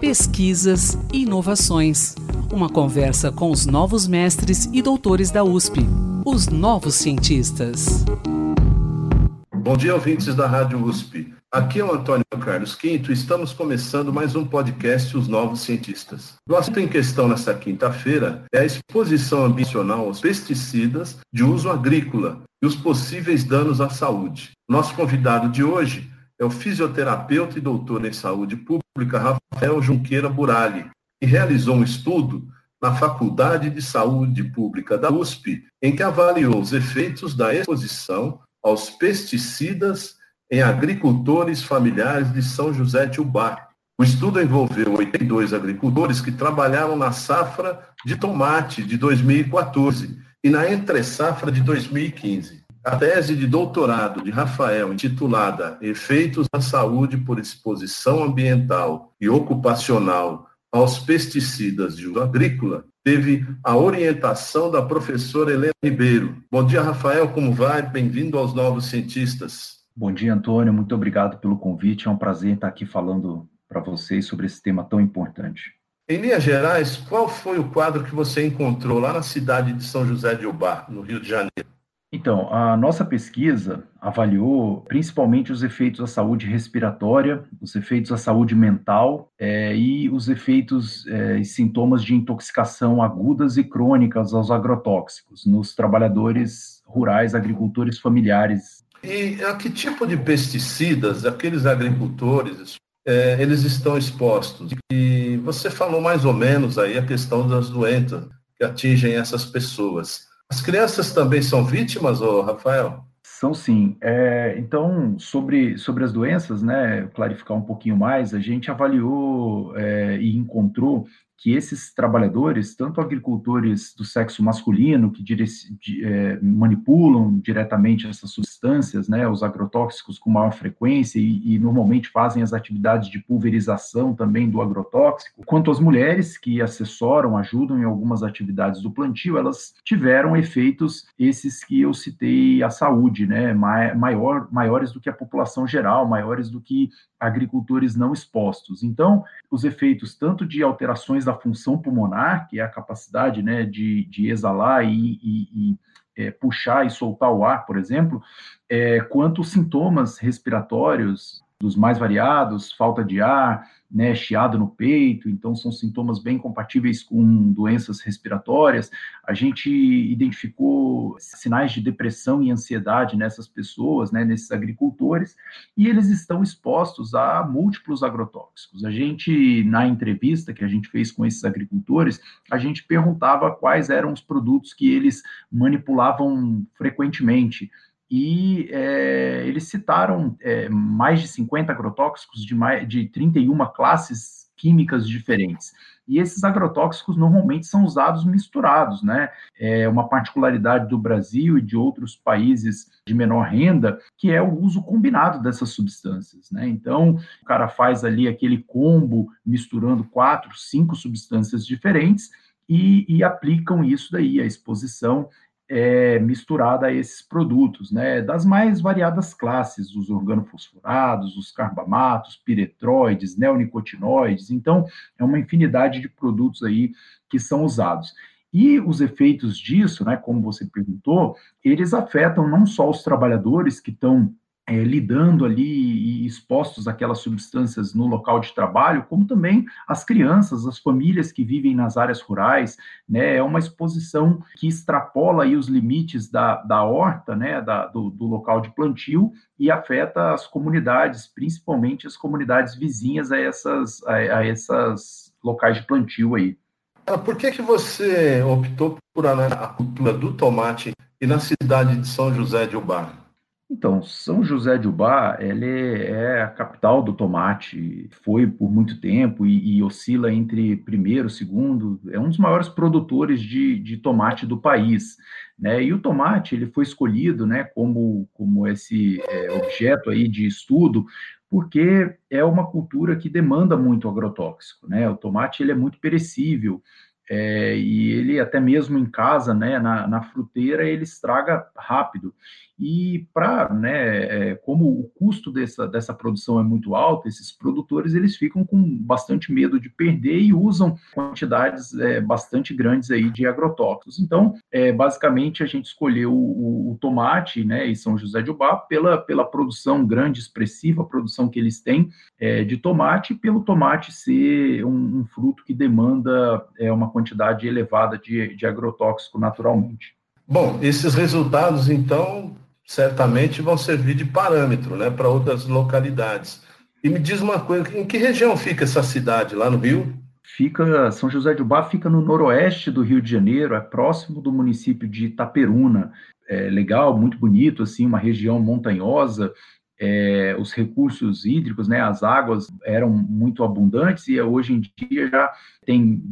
Pesquisas e inovações. Uma conversa com os novos mestres e doutores da USP, os novos cientistas. Bom dia, ouvintes da Rádio USP. Aqui é o Antônio Carlos Quinto e estamos começando mais um podcast Os Novos Cientistas. O assunto em questão nesta quinta-feira é a exposição ambicional aos pesticidas de uso agrícola e os possíveis danos à saúde. Nosso convidado de hoje é o fisioterapeuta e doutor em saúde pública Rafael Junqueira Burali, que realizou um estudo na Faculdade de Saúde Pública da USP, em que avaliou os efeitos da exposição aos pesticidas em agricultores familiares de São José de Ubá. O estudo envolveu 82 agricultores que trabalharam na safra de tomate de 2014 e na entre-safra de 2015. A tese de doutorado de Rafael, intitulada Efeitos na Saúde por Exposição Ambiental e Ocupacional aos Pesticidas de uso agrícola, teve a orientação da professora Helena Ribeiro. Bom dia, Rafael, como vai? Bem-vindo aos Novos Cientistas. Bom dia, Antônio. Muito obrigado pelo convite. É um prazer estar aqui falando para vocês sobre esse tema tão importante. Em linhas gerais, qual foi o quadro que você encontrou lá na cidade de São José de Ubá, no Rio de Janeiro? Então, a nossa pesquisa avaliou principalmente os efeitos à saúde respiratória, os efeitos à saúde mental é, e os efeitos é, e sintomas de intoxicação agudas e crônicas aos agrotóxicos nos trabalhadores rurais, agricultores familiares. E a que tipo de pesticidas aqueles agricultores é, eles estão expostos? E você falou mais ou menos aí a questão das doenças que atingem essas pessoas. As crianças também são vítimas, ô Rafael? São sim. É, então, sobre, sobre as doenças, né, clarificar um pouquinho mais, a gente avaliou é, e encontrou que esses trabalhadores, tanto agricultores do sexo masculino, que dire, de, é, manipulam diretamente essas substâncias, né, os agrotóxicos com maior frequência e, e, normalmente fazem as atividades de pulverização também do agrotóxico, quanto as mulheres que assessoram, ajudam em algumas atividades do plantio, elas tiveram efeitos esses que eu citei à saúde, né, maior, maiores do que a população geral, maiores do que agricultores não expostos. Então, os efeitos tanto de alterações da função pulmonar, que é a capacidade né, de, de exalar e, e, e é, puxar e soltar o ar, por exemplo, é, quanto sintomas respiratórios dos mais variados, falta de ar, né, chiado no peito, então são sintomas bem compatíveis com doenças respiratórias. A gente identificou sinais de depressão e ansiedade nessas pessoas, né, nesses agricultores, e eles estão expostos a múltiplos agrotóxicos. A gente, na entrevista que a gente fez com esses agricultores, a gente perguntava quais eram os produtos que eles manipulavam frequentemente e é, eles citaram é, mais de 50 agrotóxicos de, mais, de 31 classes químicas diferentes. E esses agrotóxicos normalmente são usados misturados, né? É uma particularidade do Brasil e de outros países de menor renda, que é o uso combinado dessas substâncias, né? Então, o cara faz ali aquele combo misturando quatro, cinco substâncias diferentes e, e aplicam isso daí, a exposição é, misturada a esses produtos, né, das mais variadas classes, os organofosforados, os carbamatos, piretroides, neonicotinoides, então é uma infinidade de produtos aí que são usados. E os efeitos disso, né, como você perguntou, eles afetam não só os trabalhadores que estão é, lidando ali e expostos àquelas substâncias no local de trabalho, como também as crianças, as famílias que vivem nas áreas rurais, né, é uma exposição que extrapola aí os limites da, da horta, né, da, do, do local de plantio e afeta as comunidades, principalmente as comunidades vizinhas a essas, a, a essas locais de plantio aí. Ah, por que, que você optou por a cultura do tomate e na cidade de São José de Ubar? Então, São José de Ubá, ele é a capital do tomate, foi por muito tempo e, e, oscila entre primeiro, segundo, é um dos maiores produtores de, de tomate do país, né? E o tomate, ele foi escolhido, né, como, como esse é, objeto aí de estudo, porque é uma cultura que demanda muito agrotóxico, né? O tomate, ele é muito perecível, é, e ele até mesmo em casa, né, na, na fruteira, ele estraga rápido. E para, né, é, como o custo dessa, dessa produção é muito alto, esses produtores eles ficam com bastante medo de perder e usam quantidades é, bastante grandes aí de agrotóxicos. Então, é, basicamente, a gente escolheu o, o, tomate, né, e São José de Ubá pela, pela produção grande, expressiva, produção que eles têm é, de tomate, pelo tomate ser um, um fruto que demanda é, uma quantidade elevada de, de agrotóxico naturalmente. Bom, esses resultados, então, certamente vão servir de parâmetro né, para outras localidades. E me diz uma coisa, em que região fica essa cidade, lá no Rio? Fica, São José de Ubá fica no noroeste do Rio de Janeiro, é próximo do município de Itaperuna. É legal, muito bonito, assim, uma região montanhosa, é, os recursos hídricos, né, as águas eram muito abundantes e hoje em dia já tem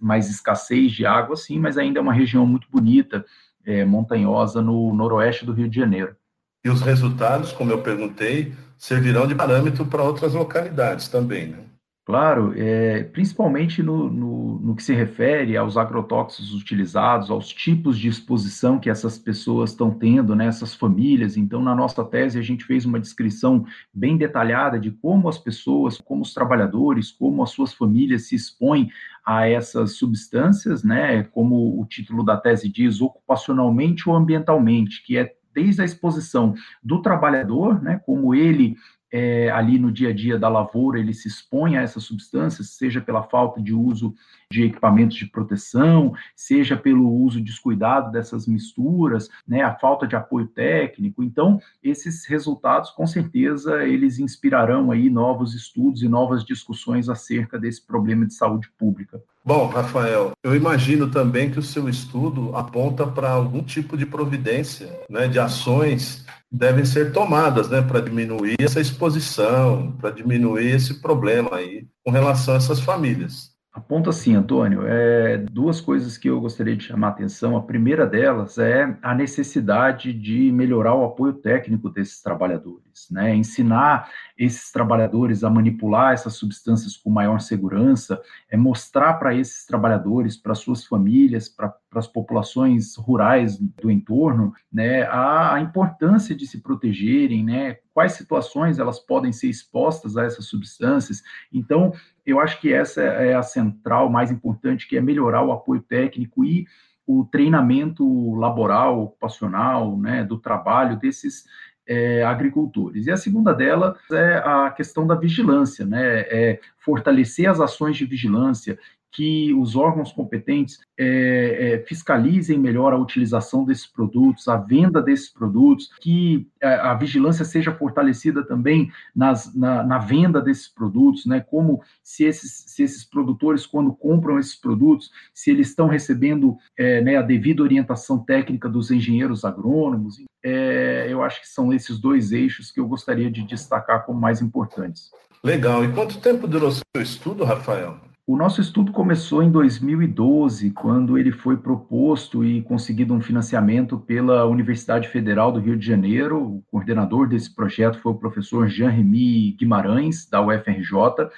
mais escassez de água, sim, mas ainda é uma região muito bonita, é, montanhosa no noroeste do Rio de Janeiro. E os resultados, como eu perguntei, servirão de parâmetro para outras localidades também, né? Claro, é, principalmente no, no, no, que se refere aos agrotóxicos utilizados, aos tipos de exposição que essas pessoas estão tendo, né, essas famílias. Então, na nossa tese, a gente fez uma descrição bem detalhada de como as pessoas, como os trabalhadores, como as suas famílias se expõem a essas substâncias, né, como o título da tese diz, ocupacionalmente ou ambientalmente, que é desde a exposição do trabalhador, né, como ele é, ali no dia a dia da lavoura ele se expõe a essas substâncias, seja pela falta de uso de equipamentos de proteção, seja pelo uso descuidado dessas misturas, né, a falta de apoio técnico. Então, esses resultados, com certeza, eles inspirarão aí novos estudos e novas discussões acerca desse problema de saúde pública. Bom, Rafael, eu imagino também que o seu estudo aponta para algum tipo de providência, né, de ações devem ser tomadas, né, para diminuir essa exposição, para diminuir esse problema aí com relação a essas famílias. Aponta assim, Antônio, é, duas coisas que eu gostaria de chamar a atenção. A primeira delas é a necessidade de melhorar o apoio técnico desses trabalhadores, né? Ensinar esses trabalhadores a manipular essas substâncias com maior segurança, é mostrar para esses trabalhadores, para suas famílias, para as populações rurais do entorno, né, a, a, importância de se protegerem, né, quais situações elas podem ser expostas a essas substâncias. Então, eu acho que essa é a central mais importante, que é melhorar o apoio técnico e o treinamento laboral, ocupacional, né, do trabalho desses é, agricultores. E a segunda delas é a questão da vigilância, né? É fortalecer as ações de vigilância, que os órgãos competentes é, é, fiscalizem melhor a utilização desses produtos, a venda desses produtos, que a, a vigilância seja fortalecida também nas, na, na, venda desses produtos, né? Como se esses, se esses produtores, quando compram esses produtos, se eles estão recebendo é, né, a devida orientação técnica dos engenheiros agrônomos. É, eu acho que são esses dois eixos que eu gostaria de destacar como mais importantes. Legal. E quanto tempo durou seu estudo, Rafael? O nosso estudo começou em 2012, quando ele foi proposto e conseguido um financiamento pela Universidade Federal do Rio de Janeiro. O coordenador desse projeto foi o professor Jean-Remy Guimarães, da UFRJ,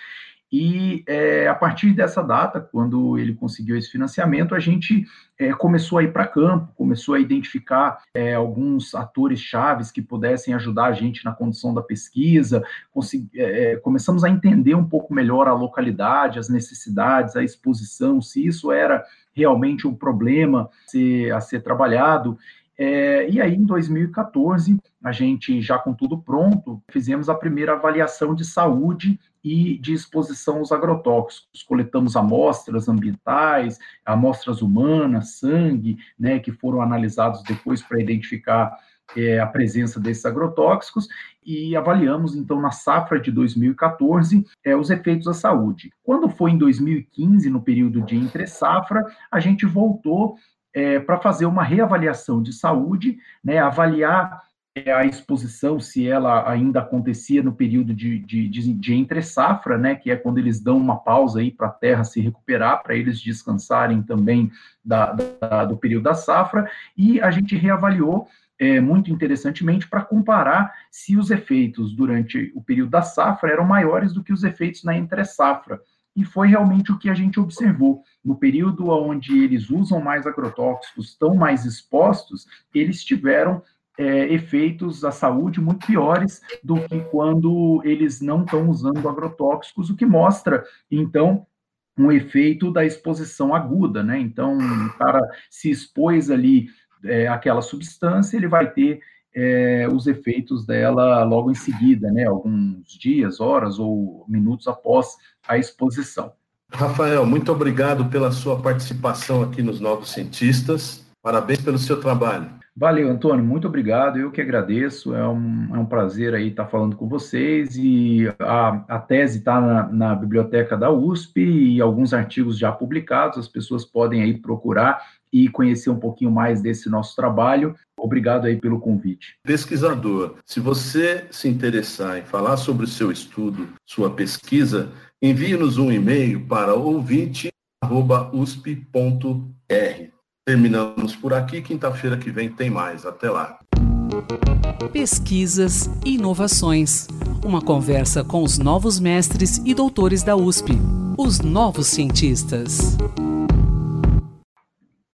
e é, a partir dessa data, quando ele conseguiu esse financiamento, a gente é, começou a ir para campo, começou a identificar é, alguns atores chaves que pudessem ajudar a gente na condução da pesquisa, começamos a entender um pouco melhor a localidade, as necessidades, a exposição, se isso era realmente um problema a ser, a ser trabalhado, é, e aí, em 2014, a gente, já com tudo pronto, fizemos a primeira avaliação de saúde e de exposição aos agrotóxicos. Coletamos amostras ambientais, amostras humanas, sangue, né, que foram analisados depois para identificar é, a presença desses agrotóxicos e avaliamos, então, na safra de 2014, é, os efeitos à saúde. Quando foi em 2015, no período de entre-safra, a gente voltou é, para fazer uma reavaliação de saúde, né, avaliar a exposição, se ela ainda acontecia no período de, de, de, de entre-safra, né, que é quando eles dão uma pausa aí para a terra se recuperar, para eles descansarem também da, da, do período da safra, e a gente reavaliou é, muito interessantemente para comparar se os efeitos durante o período da safra eram maiores do que os efeitos na entre-safra e foi realmente o que a gente observou. No período onde eles usam mais agrotóxicos, estão mais expostos, eles tiveram é, efeitos à saúde muito piores do que quando eles não estão usando agrotóxicos, o que mostra, então, um efeito da exposição aguda, né? Então, o cara se expôs ali é, àquela substância, ele vai ter é, os efeitos dela logo em seguida, né? Alguns dias, horas ou minutos após a exposição. Rafael, muito obrigado pela sua participação aqui nos Novos Cientistas. Parabéns pelo seu trabalho. Valeu, Antônio, muito obrigado. Eu que agradeço. É um, é um prazer aí estar falando com vocês. E a, a tese está na, na, biblioteca da USP e alguns artigos já publicados. As pessoas podem aí procurar e conhecer um pouquinho mais desse nosso trabalho. Obrigado aí pelo convite. Pesquisador, se você se interessar em falar sobre o seu estudo, sua pesquisa, envie-nos um e-mail para ouvinte.usp.r. Terminamos por aqui. Quinta-feira que vem tem mais. Até lá. Pesquisas e inovações. Uma conversa com os novos mestres e doutores da USP. Os novos cientistas.